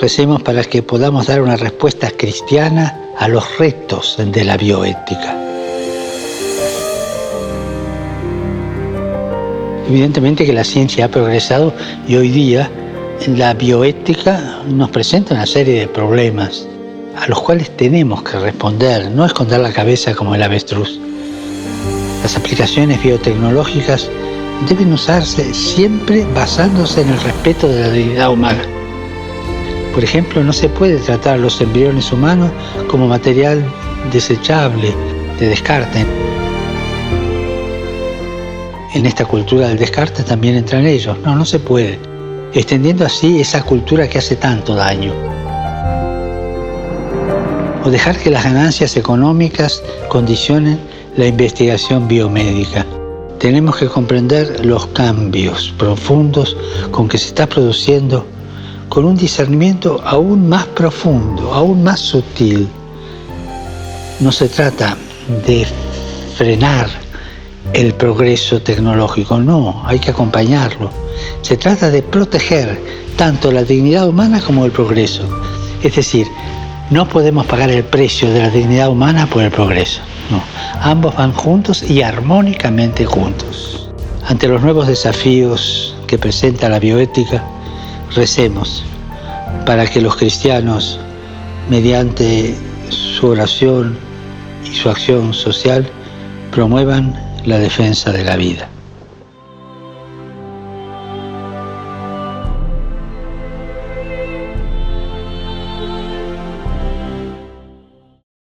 Recemos para que podamos dar una respuesta cristiana a los retos de la bioética. Evidentemente que la ciencia ha progresado y hoy día la bioética nos presenta una serie de problemas a los cuales tenemos que responder, no esconder la cabeza como el avestruz. Las aplicaciones biotecnológicas deben usarse siempre basándose en el respeto de la dignidad humana. Por ejemplo, no se puede tratar los embriones humanos como material desechable, de descarte. En esta cultura del descarte también entran ellos. No, no se puede. Extendiendo así esa cultura que hace tanto daño. O dejar que las ganancias económicas condicionen la investigación biomédica. Tenemos que comprender los cambios profundos con que se está produciendo con un discernimiento aún más profundo, aún más sutil. No se trata de frenar el progreso tecnológico, no, hay que acompañarlo. Se trata de proteger tanto la dignidad humana como el progreso. Es decir, no podemos pagar el precio de la dignidad humana por el progreso. No, ambos van juntos y armónicamente juntos. Ante los nuevos desafíos que presenta la bioética, recemos para que los cristianos, mediante su oración y su acción social, promuevan la defensa de la vida.